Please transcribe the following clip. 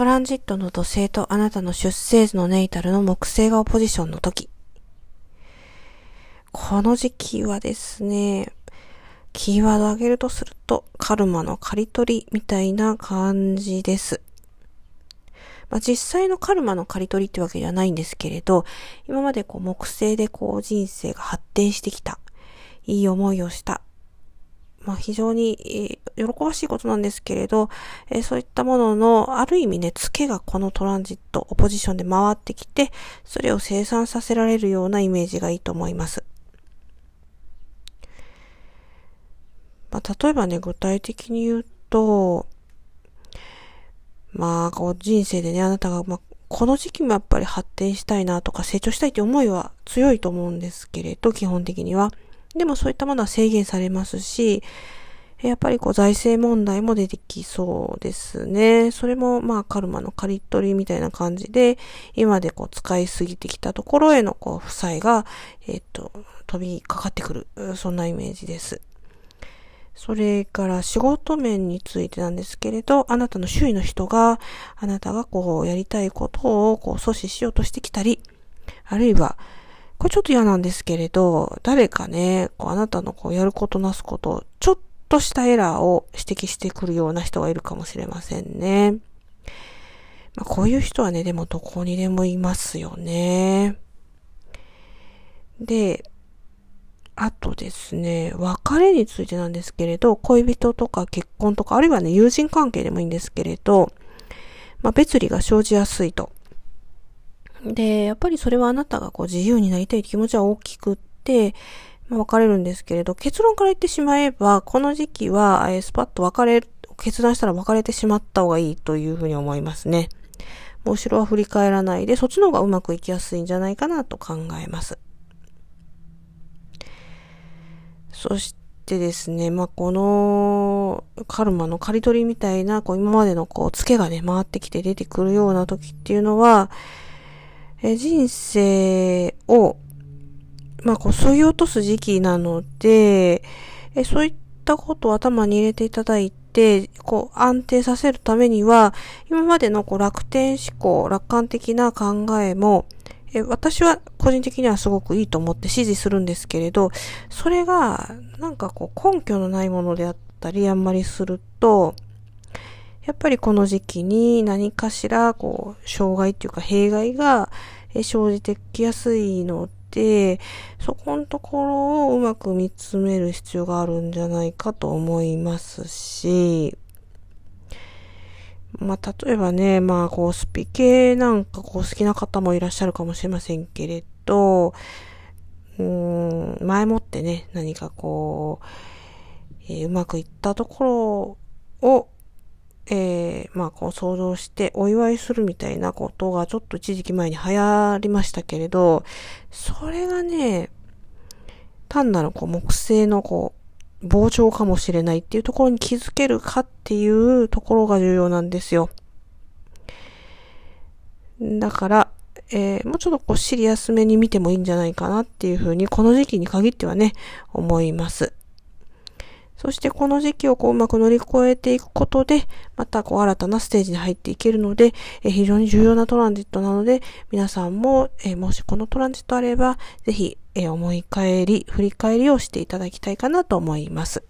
トランジットの土星とあなたの出生図のネイタルの木星がオポジションの時。この時期はですね、キーワードを挙げるとすると、カルマの刈り取りみたいな感じです。まあ、実際のカルマの刈り取りってわけではないんですけれど、今までこう木星でこう人生が発展してきた、いい思いをした、まあ、非常に、喜ばしいことなんですけれど、えー、そういったものの、ある意味ね、付けがこのトランジット、オポジションで回ってきて、それを生産させられるようなイメージがいいと思います。まあ、例えばね、具体的に言うと、まあ、こう人生でね、あなたが、まあ、この時期もやっぱり発展したいなとか成長したいって思いは強いと思うんですけれど、基本的には。でもそういったものは制限されますし、やっぱりこう財政問題も出てきそうですね。それもまあカルマの刈り取りみたいな感じで、今でこう使いすぎてきたところへのこう負債が、えっ、と、飛びかかってくる。そんなイメージです。それから仕事面についてなんですけれど、あなたの周囲の人が、あなたがこうやりたいことをこう阻止しようとしてきたり、あるいはこれちょっと嫌なんですけれど、誰かね、こうあなたのこうやることなすこと、ちょっとしたエラーを指摘してくるような人がいるかもしれませんね。まあ、こういう人はね、でもどこにでもいますよね。で、あとですね、別れについてなんですけれど、恋人とか結婚とか、あるいはね、友人関係でもいいんですけれど、まあ、別離が生じやすいと。で、やっぱりそれはあなたがこう自由になりたい気持ちは大きくって、まあ、別れるんですけれど、結論から言ってしまえば、この時期は、え、スパッと別れ、決断したら別れてしまった方がいいというふうに思いますね。もう後ろは振り返らないで、そっちの方がうまくいきやすいんじゃないかなと考えます。そしてですね、まあ、このカルマの刈り取りみたいな、こう今までのこう、ツケがね、回ってきて出てくるような時っていうのは、え人生を、まあ、こう、削ぎ落とす時期なので、えそういったことを頭に入れていただいて、こう、安定させるためには、今までのこう楽天思考、楽観的な考えも、え私は個人的にはすごくいいと思って支持するんですけれど、それが、なんかこう、根拠のないものであったり、あんまりすると、やっぱりこの時期に何かしら、こう、障害っていうか弊害が生じてきやすいので、そこのところをうまく見つめる必要があるんじゃないかと思いますし、まあ、例えばね、まあ、こう、スピ系なんかこう好きな方もいらっしゃるかもしれませんけれど、うん、前もってね、何かこう、えー、うまくいったところをえー、まあ、こう想像してお祝いするみたいなことがちょっと一時期前に流行りましたけれど、それがね、単なるこう木星のこう、膨張かもしれないっていうところに気づけるかっていうところが重要なんですよ。だから、えー、もうちょっとこうシリアスめに見てもいいんじゃないかなっていうふうに、この時期に限ってはね、思います。そしてこの時期をこううまく乗り越えていくことで、またこう新たなステージに入っていけるので、え非常に重要なトランジットなので、皆さんも、えもしこのトランジットあれば、ぜひ、え思い返り、振り返りをしていただきたいかなと思います。